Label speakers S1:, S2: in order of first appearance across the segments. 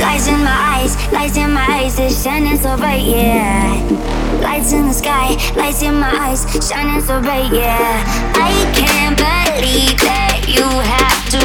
S1: Lights in my eyes, lights in my eyes, it's shining so bright, yeah. Lights in the sky, lights in my eyes, shining so bright, yeah. I can't believe that you have to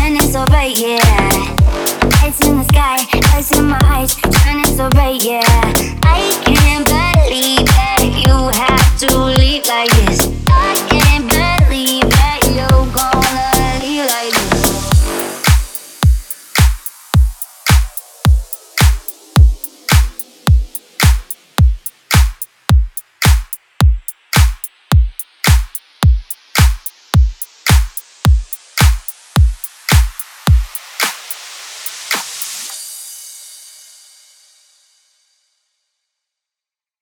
S1: shining so bright, yeah. Lights in the sky, lights in my eyes, shining so bright, yeah.